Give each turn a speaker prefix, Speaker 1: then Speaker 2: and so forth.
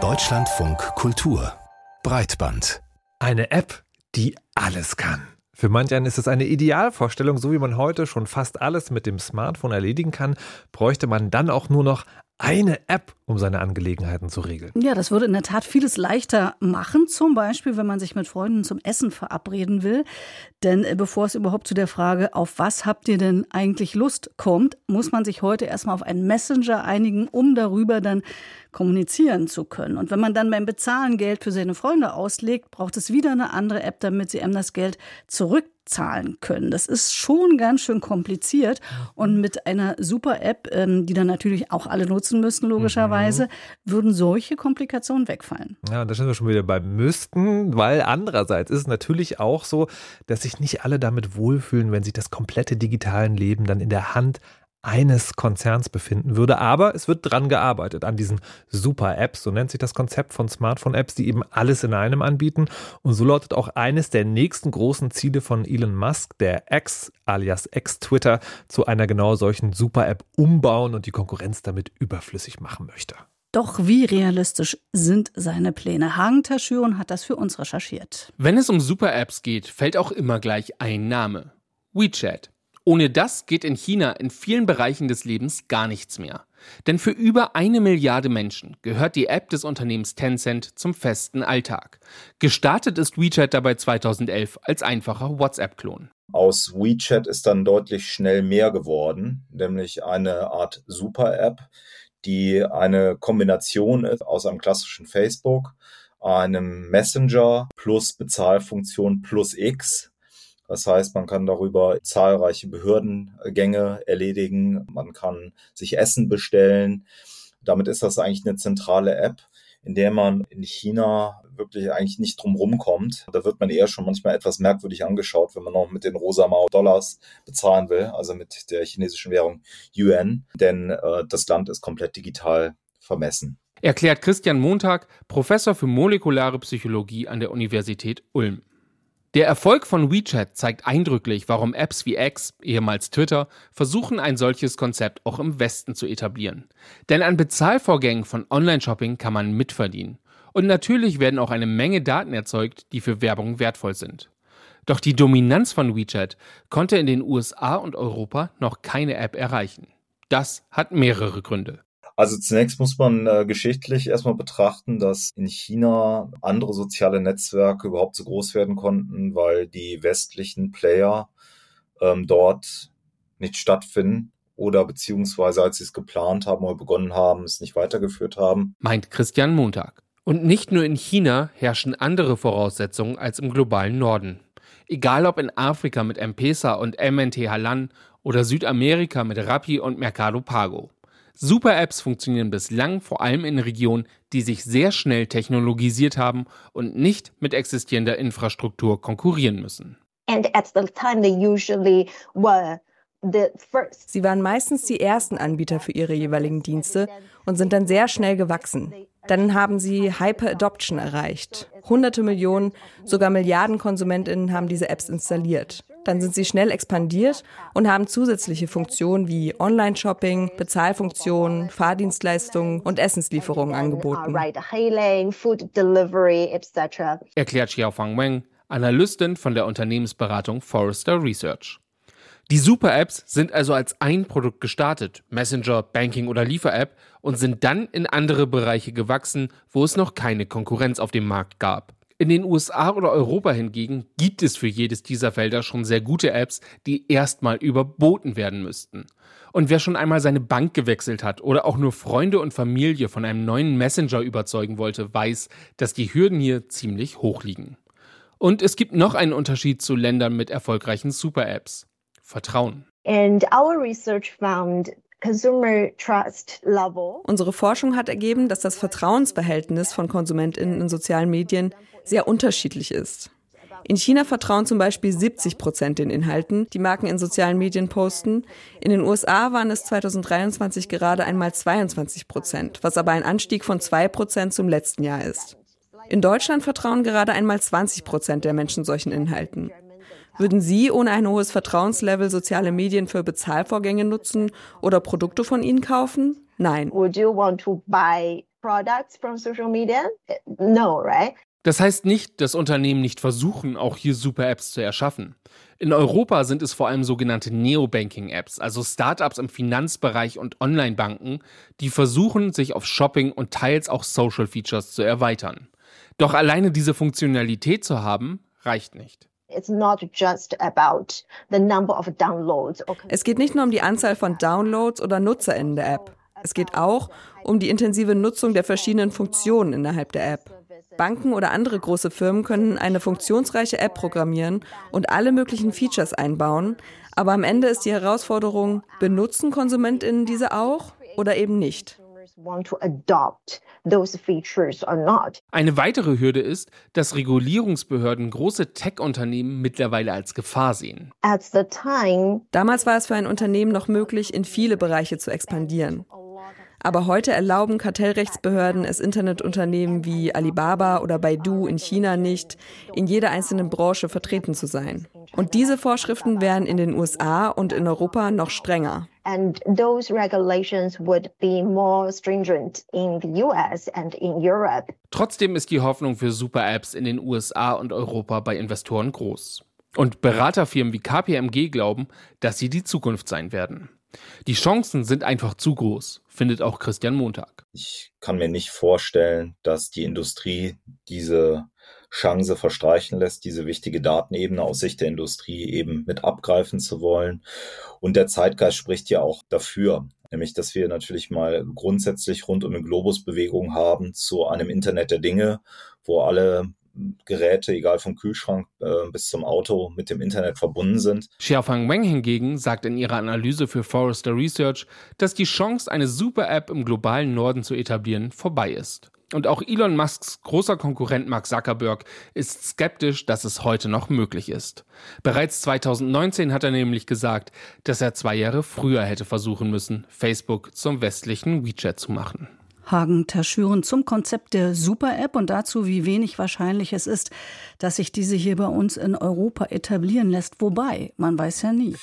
Speaker 1: Deutschlandfunk Kultur Breitband.
Speaker 2: Eine App, die alles kann. Für manch einen ist es eine Idealvorstellung, so wie man heute schon fast alles mit dem Smartphone erledigen kann, bräuchte man dann auch nur noch eine App, um seine Angelegenheiten zu regeln.
Speaker 3: Ja, das würde in der Tat vieles leichter machen. Zum Beispiel, wenn man sich mit Freunden zum Essen verabreden will. Denn äh, bevor es überhaupt zu der Frage, auf was habt ihr denn eigentlich Lust, kommt, muss man sich heute erstmal auf einen Messenger einigen, um darüber dann kommunizieren zu können. Und wenn man dann beim Bezahlen Geld für seine Freunde auslegt, braucht es wieder eine andere App, damit sie einem das Geld zurückzahlen können. Das ist schon ganz schön kompliziert. Und mit einer super App, ähm, die dann natürlich auch alle nutzen müssen, logischerweise, mhm. würden solche Komplikationen wegfallen.
Speaker 2: Ja, da sind wir schon wieder beim Müssten, weil andererseits ist es natürlich auch so, dass sich nicht alle damit wohlfühlen, wenn sie das komplette digitalen Leben dann in der Hand eines Konzerns befinden würde. Aber es wird dran gearbeitet, an diesen Super-Apps, so nennt sich das Konzept von Smartphone-Apps, die eben alles in einem anbieten. Und so lautet auch eines der nächsten großen Ziele von Elon Musk, der X alias X-Twitter, zu einer genau solchen Super-App umbauen und die Konkurrenz damit überflüssig machen möchte.
Speaker 3: Doch wie realistisch sind seine Pläne? Hagen Taschüren hat das für uns recherchiert.
Speaker 4: Wenn es um Super-Apps geht, fällt auch immer gleich ein Name. WeChat. Ohne das geht in China in vielen Bereichen des Lebens gar nichts mehr. Denn für über eine Milliarde Menschen gehört die App des Unternehmens Tencent zum festen Alltag. Gestartet ist WeChat dabei 2011 als einfacher WhatsApp-Klon.
Speaker 5: Aus WeChat ist dann deutlich schnell mehr geworden, nämlich eine Art Super-App, die eine Kombination ist aus einem klassischen Facebook, einem Messenger plus Bezahlfunktion plus X das heißt, man kann darüber zahlreiche Behördengänge erledigen, man kann sich Essen bestellen. Damit ist das eigentlich eine zentrale App, in der man in China wirklich eigentlich nicht drum kommt. Da wird man eher schon manchmal etwas merkwürdig angeschaut, wenn man noch mit den rosa Dollars bezahlen will, also mit der chinesischen Währung Yuan, denn äh, das Land ist komplett digital vermessen.
Speaker 4: Erklärt Christian Montag, Professor für molekulare Psychologie an der Universität Ulm. Der Erfolg von WeChat zeigt eindrücklich, warum Apps wie X, ehemals Twitter, versuchen, ein solches Konzept auch im Westen zu etablieren. Denn an Bezahlvorgängen von Online-Shopping kann man mitverdienen. Und natürlich werden auch eine Menge Daten erzeugt, die für Werbung wertvoll sind. Doch die Dominanz von WeChat konnte in den USA und Europa noch keine App erreichen. Das hat mehrere Gründe.
Speaker 5: Also zunächst muss man äh, geschichtlich erstmal betrachten, dass in China andere soziale Netzwerke überhaupt so groß werden konnten, weil die westlichen Player ähm, dort nicht stattfinden oder beziehungsweise als sie es geplant haben oder begonnen haben, es nicht weitergeführt haben.
Speaker 4: Meint Christian Montag. Und nicht nur in China herrschen andere Voraussetzungen als im globalen Norden. Egal ob in Afrika mit M-Pesa und MNT Halan oder Südamerika mit Rappi und Mercado Pago. Super-Apps funktionieren bislang vor allem in Regionen, die sich sehr schnell technologisiert haben und nicht mit existierender Infrastruktur konkurrieren müssen.
Speaker 6: Sie waren meistens die ersten Anbieter für ihre jeweiligen Dienste und sind dann sehr schnell gewachsen. Dann haben sie Hyper-Adoption erreicht. Hunderte Millionen, sogar Milliarden Konsumentinnen haben diese Apps installiert. Dann sind sie schnell expandiert und haben zusätzliche Funktionen wie Online-Shopping, Bezahlfunktionen, Fahrdienstleistungen und Essenslieferungen angeboten.
Speaker 4: Erklärt Xiaofang Wang, Analystin von der Unternehmensberatung Forrester Research. Die Super-Apps sind also als ein Produkt gestartet, Messenger, Banking oder Liefer-App, und sind dann in andere Bereiche gewachsen, wo es noch keine Konkurrenz auf dem Markt gab. In den USA oder Europa hingegen gibt es für jedes dieser Felder schon sehr gute Apps, die erstmal überboten werden müssten. Und wer schon einmal seine Bank gewechselt hat oder auch nur Freunde und Familie von einem neuen Messenger überzeugen wollte, weiß, dass die Hürden hier ziemlich hoch liegen. Und es gibt noch einen Unterschied zu Ländern mit erfolgreichen Super-Apps. Vertrauen. And our research
Speaker 6: found Unsere Forschung hat ergeben, dass das Vertrauensverhältnis von KonsumentInnen in sozialen Medien sehr unterschiedlich ist. In China vertrauen zum Beispiel 70 Prozent den Inhalten, die Marken in sozialen Medien posten. In den USA waren es 2023 gerade einmal 22 Prozent, was aber ein Anstieg von zwei Prozent zum letzten Jahr ist. In Deutschland vertrauen gerade einmal 20 Prozent der Menschen solchen Inhalten. Würden Sie ohne ein hohes Vertrauenslevel soziale Medien für Bezahlvorgänge nutzen oder Produkte von ihnen kaufen? Nein.
Speaker 7: Would you want to buy products from social media? No, right?
Speaker 4: Das heißt nicht, dass Unternehmen nicht versuchen, auch hier Super-Apps zu erschaffen. In Europa sind es vor allem sogenannte Neobanking-Apps, also Startups im Finanzbereich und Online-Banken, die versuchen, sich auf Shopping und teils auch Social-Features zu erweitern. Doch alleine diese Funktionalität zu haben, reicht nicht.
Speaker 7: Es
Speaker 6: geht nicht nur um die Anzahl von Downloads oder NutzerInnen der App. Es geht auch um die intensive Nutzung der verschiedenen Funktionen innerhalb der App. Banken oder andere große Firmen können eine funktionsreiche App programmieren und alle möglichen Features einbauen, aber am Ende ist die Herausforderung, benutzen Konsumentinnen diese auch oder eben nicht?
Speaker 4: Eine weitere Hürde ist, dass Regulierungsbehörden große Tech-Unternehmen mittlerweile als Gefahr sehen.
Speaker 6: Damals war es für ein Unternehmen noch möglich, in viele Bereiche zu expandieren. Aber heute erlauben Kartellrechtsbehörden es Internetunternehmen wie Alibaba oder Baidu in China nicht, in jeder einzelnen Branche vertreten zu sein. Und diese Vorschriften wären in den USA und in Europa noch strenger. And those regulations would be more stringent in the US and in Europe.
Speaker 4: Trotzdem ist die Hoffnung für Super-Apps in den USA und Europa bei Investoren groß. Und Beraterfirmen wie KPMG glauben, dass sie die Zukunft sein werden. Die Chancen sind einfach zu groß, findet auch Christian Montag.
Speaker 5: Ich kann mir nicht vorstellen, dass die Industrie diese Chance verstreichen lässt, diese wichtige Datenebene aus Sicht der Industrie eben mit abgreifen zu wollen. Und der Zeitgeist spricht ja auch dafür, nämlich dass wir natürlich mal grundsätzlich rund um die Globusbewegung haben zu einem Internet der Dinge, wo alle Geräte, egal vom Kühlschrank äh, bis zum Auto, mit dem Internet verbunden sind.
Speaker 4: Xiaofang Wang hingegen sagt in ihrer Analyse für Forrester Research, dass die Chance, eine Super-App im globalen Norden zu etablieren, vorbei ist. Und auch Elon Musks großer Konkurrent Mark Zuckerberg ist skeptisch, dass es heute noch möglich ist. Bereits 2019 hat er nämlich gesagt, dass er zwei Jahre früher hätte versuchen müssen, Facebook zum westlichen WeChat zu machen.
Speaker 3: Hagen Taschüren zum Konzept der Super-App und dazu, wie wenig wahrscheinlich es ist, dass sich diese hier bei uns in Europa etablieren lässt. Wobei, man weiß ja nie.